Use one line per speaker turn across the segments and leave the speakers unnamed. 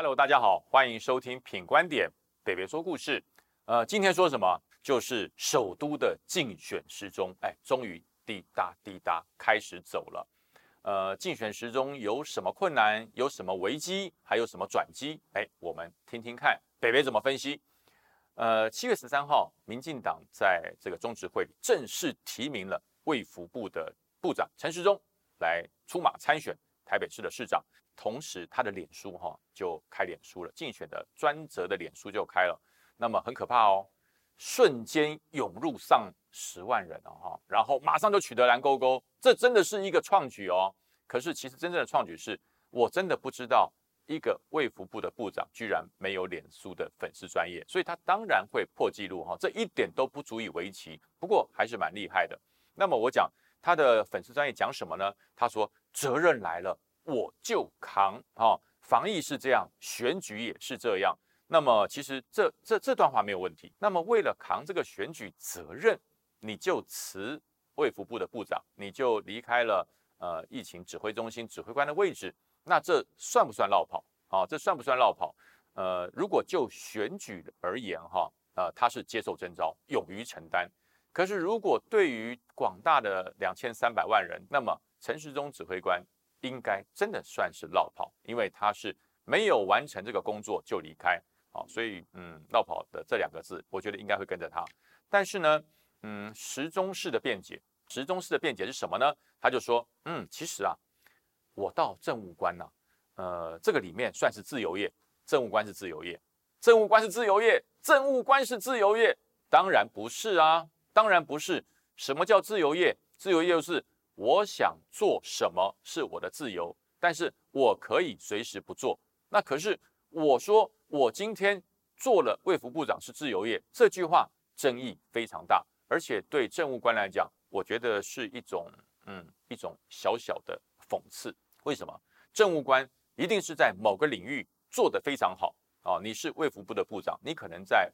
Hello，大家好，欢迎收听品观点，北北说故事。呃，今天说什么？就是首都的竞选时钟，哎，终于滴答滴答开始走了。呃，竞选时钟有什么困难？有什么危机？还有什么转机？哎，我们听听看北北怎么分析。呃，七月十三号，民进党在这个中执会正式提名了卫福部的部长陈时中来出马参选台北市的市长。同时，他的脸书哈就开脸书了，竞选的专责的脸书就开了。那么很可怕哦，瞬间涌入上十万人哦哈，然后马上就取得蓝勾勾，这真的是一个创举哦。可是其实真正的创举是，我真的不知道一个卫福部的部长居然没有脸书的粉丝专业，所以他当然会破纪录哈，这一点都不足以为奇。不过还是蛮厉害的。那么我讲他的粉丝专业讲什么呢？他说责任来了。我就扛啊！防疫是这样，选举也是这样。那么其实这这这段话没有问题。那么为了扛这个选举责任，你就辞卫福部的部长，你就离开了呃疫情指挥中心指挥官的位置。那这算不算绕跑啊？这算不算绕跑？呃，如果就选举而言哈，呃，他是接受征召，勇于承担。可是如果对于广大的两千三百万人，那么陈时中指挥官。应该真的算是落跑，因为他是没有完成这个工作就离开，好，所以嗯，落跑的这两个字，我觉得应该会跟着他。但是呢，嗯，时钟式的辩解，时钟式的辩解是什么呢？他就说，嗯，其实啊，我到政务官呐，呃，这个里面算是自由业，政务官是自由业，政务官是自由业，政务官是自由业，当然不是啊，当然不是。什么叫自由业？自由业就是。我想做什么是我的自由，但是我可以随时不做。那可是我说我今天做了卫福部长是自由业，这句话争议非常大，而且对政务官来讲，我觉得是一种嗯一种小小的讽刺。为什么？政务官一定是在某个领域做得非常好啊？你是卫福部的部长，你可能在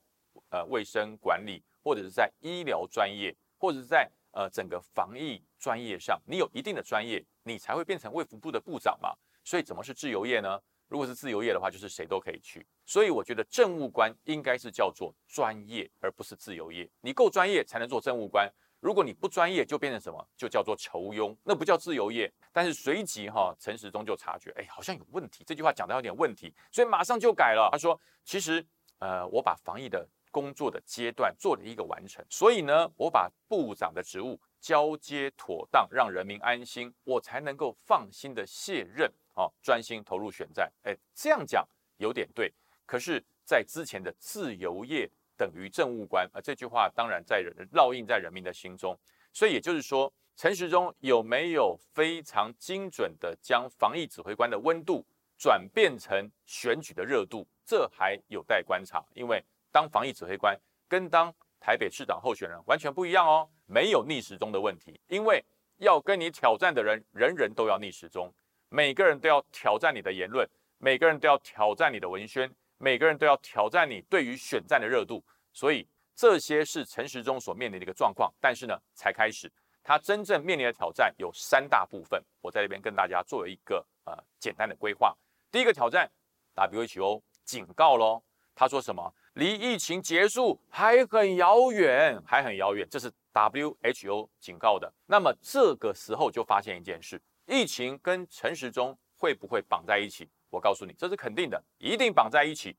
呃卫生管理，或者是在医疗专业，或者是在。呃，整个防疫专业上，你有一定的专业，你才会变成卫福部的部长嘛。所以怎么是自由业呢？如果是自由业的话，就是谁都可以去。所以我觉得政务官应该是叫做专业，而不是自由业。你够专业才能做政务官，如果你不专业，就变成什么？就叫做酬庸，那不叫自由业。但是随即哈，陈时中就察觉，哎，好像有问题，这句话讲的有点问题，所以马上就改了。他说，其实呃，我把防疫的。工作的阶段做了一个完成，所以呢，我把部长的职务交接妥当，让人民安心，我才能够放心的卸任，哦，专心投入选战。哎，这样讲有点对，可是，在之前的自由业等于政务官啊，这句话当然在人烙印在人民的心中。所以也就是说，陈时中有没有非常精准的将防疫指挥官的温度转变成选举的热度，这还有待观察，因为。当防疫指挥官跟当台北市长候选人完全不一样哦，没有逆时钟的问题，因为要跟你挑战的人，人人都要逆时钟，每个人都要挑战你的言论，每个人都要挑战你的文宣，每个人都要挑战你对于选战的热度，所以这些是陈时中所面临的一个状况。但是呢，才开始，他真正面临的挑战有三大部分，我在这边跟大家做一个呃简单的规划。第一个挑战，WHO 警告喽，他说什么？离疫情结束还很遥远，还很遥远，这是 WHO 警告的。那么这个时候就发现一件事：疫情跟陈时中会不会绑在一起？我告诉你，这是肯定的，一定绑在一起。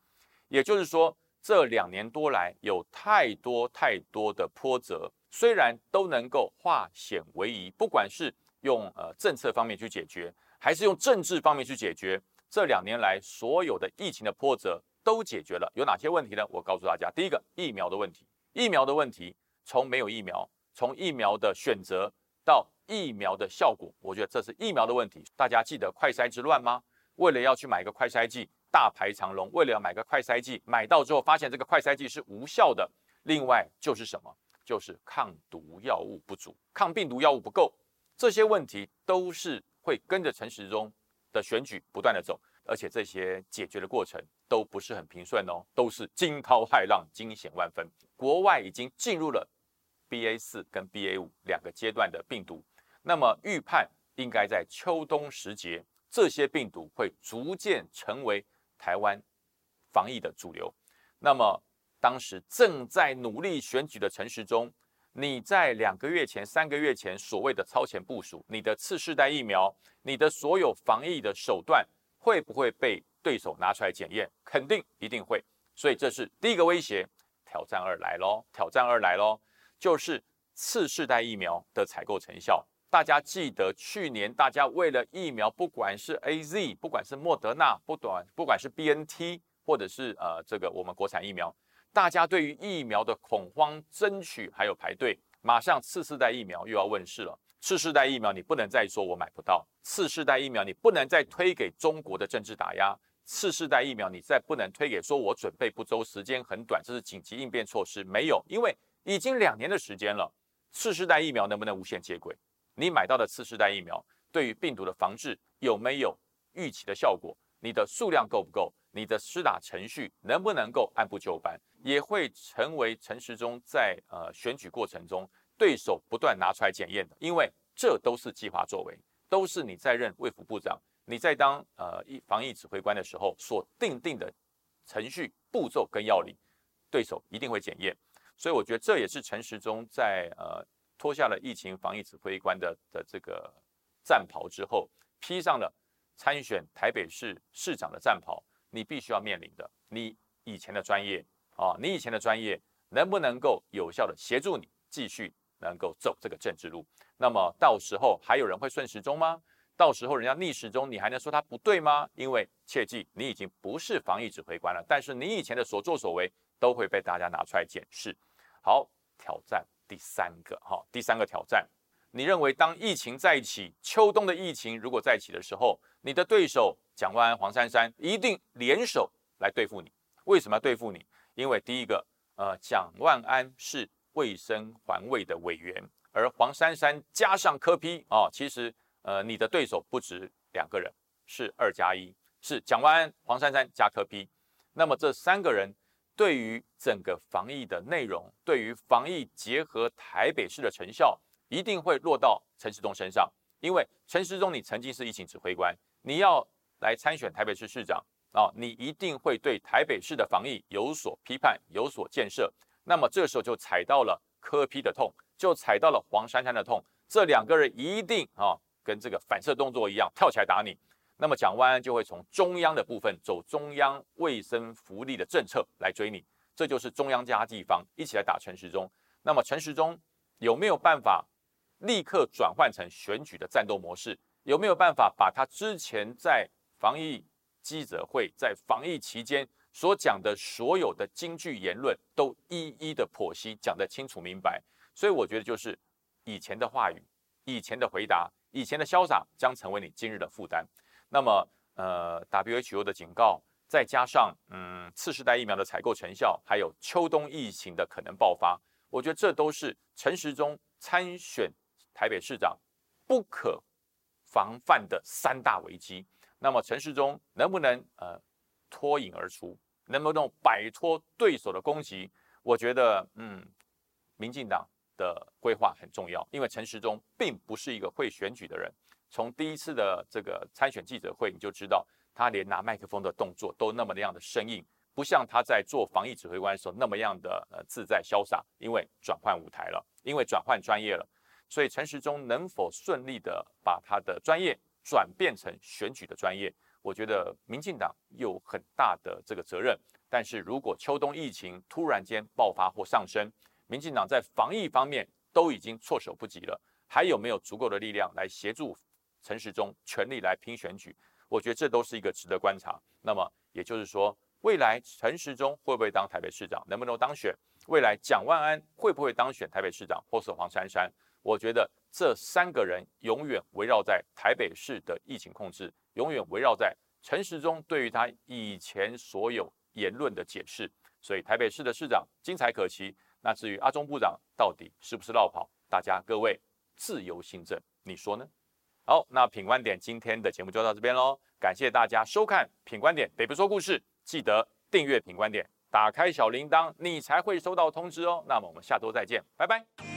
也就是说，这两年多来有太多太多的波折，虽然都能够化险为夷，不管是用呃政策方面去解决，还是用政治方面去解决，这两年来所有的疫情的波折。都解决了，有哪些问题呢？我告诉大家，第一个疫苗的问题，疫苗的问题，从没有疫苗，从疫苗的选择到疫苗的效果，我觉得这是疫苗的问题。大家记得快筛之乱吗？为了要去买个快筛剂，大排长龙；为了要买个快筛剂，买到之后发现这个快筛剂是无效的。另外就是什么？就是抗毒药物不足，抗病毒药物不够，这些问题都是会跟着陈时中的选举不断的走。而且这些解决的过程都不是很平顺哦，都是惊涛骇浪、惊险万分。国外已经进入了 BA 四跟 BA 五两个阶段的病毒，那么预判应该在秋冬时节，这些病毒会逐渐成为台湾防疫的主流。那么当时正在努力选举的陈时中，你在两个月前、三个月前所谓的超前部署，你的次世代疫苗，你的所有防疫的手段，会不会被对手拿出来检验？肯定一定会。所以这是第一个威胁，挑战二来喽，挑战二来喽，就是次世代疫苗的采购成效。大家记得去年大家为了疫苗，不管是 A Z，不管是莫德纳，不短，不管是 B N T，或者是呃这个我们国产疫苗，大家对于疫苗的恐慌、争取还有排队，马上次世代疫苗又要问世了。次世代疫苗你不能再说我买不到，次世代疫苗你不能再推给中国的政治打压。次世代疫苗，你再不能推给说，我准备不周，时间很短，这是紧急应变措施，没有，因为已经两年的时间了。次世代疫苗能不能无限接轨？你买到的次世代疫苗对于病毒的防治有没有预期的效果？你的数量够不够？你的施打程序能不能够按部就班？也会成为陈时中在呃选举过程中对手不断拿出来检验的，因为这都是计划作为，都是你在任卫福部长。你在当呃疫防疫指挥官的时候所定定的程序步骤跟要领，对手一定会检验，所以我觉得这也是陈时中在呃脱下了疫情防疫指挥官的的这个战袍之后，披上了参选台北市市长的战袍，你必须要面临的，你以前的专业啊，你以前的专业能不能够有效的协助你继续能够走这个政治路？那么到时候还有人会顺时钟吗？到时候人家逆时钟，你还能说他不对吗？因为切记，你已经不是防疫指挥官了，但是你以前的所作所为都会被大家拿出来检视。好，挑战第三个，哈，第三个挑战，你认为当疫情再起，秋冬的疫情如果再起的时候，你的对手蒋万安、黄珊珊一定联手来对付你？为什么要对付你？因为第一个，呃，蒋万安是卫生环卫的委员，而黄珊珊加上柯批啊，其实。呃，你的对手不止两个人，是二加一，是蒋万安、黄珊珊加柯批。那么这三个人对于整个防疫的内容，对于防疫结合台北市的成效，一定会落到陈时中身上。因为陈时中，你曾经是疫情指挥官，你要来参选台北市市长啊，你一定会对台北市的防疫有所批判、有所建设。那么这时候就踩到了柯批的痛，就踩到了黄珊珊的痛，这两个人一定啊。跟这个反射动作一样，跳起来打你，那么蒋万安就会从中央的部分走中央卫生福利的政策来追你，这就是中央加地方一起来打陈时中。那么陈时中有没有办法立刻转换成选举的战斗模式？有没有办法把他之前在防疫记者会、在防疫期间所讲的所有的金句言论都一一的剖析，讲得清楚明白？所以我觉得就是以前的话语，以前的回答。以前的潇洒将成为你今日的负担。那么，呃，WHO 的警告，再加上嗯次世代疫苗的采购成效，还有秋冬疫情的可能爆发，我觉得这都是陈时中参选台北市长不可防范的三大危机。那么，陈时中能不能呃脱颖而出，能不能摆脱对手的攻击？我觉得，嗯，民进党。的规划很重要，因为陈时中并不是一个会选举的人。从第一次的这个参选记者会，你就知道他连拿麦克风的动作都那么那样的生硬，不像他在做防疫指挥官的时候那么样的呃自在潇洒。因为转换舞台了，因为转换专业了，所以陈时中能否顺利的把他的专业转变成选举的专业，我觉得民进党有很大的这个责任。但是如果秋冬疫情突然间爆发或上升，民进党在防疫方面都已经措手不及了，还有没有足够的力量来协助陈时中全力来拼选举？我觉得这都是一个值得观察。那么也就是说，未来陈时中会不会当台北市长，能不能当选？未来蒋万安会不会当选台北市长，或是黄珊珊？我觉得这三个人永远围绕在台北市的疫情控制，永远围绕在陈时中对于他以前所有言论的解释。所以台北市的市长精彩可期。那至于阿中部长到底是不是绕跑，大家各位自由心证，你说呢？好，那品观点今天的节目就到这边喽，感谢大家收看品观点北部说故事，记得订阅品观点，打开小铃铛，你才会收到通知哦。那么我们下周再见，拜拜。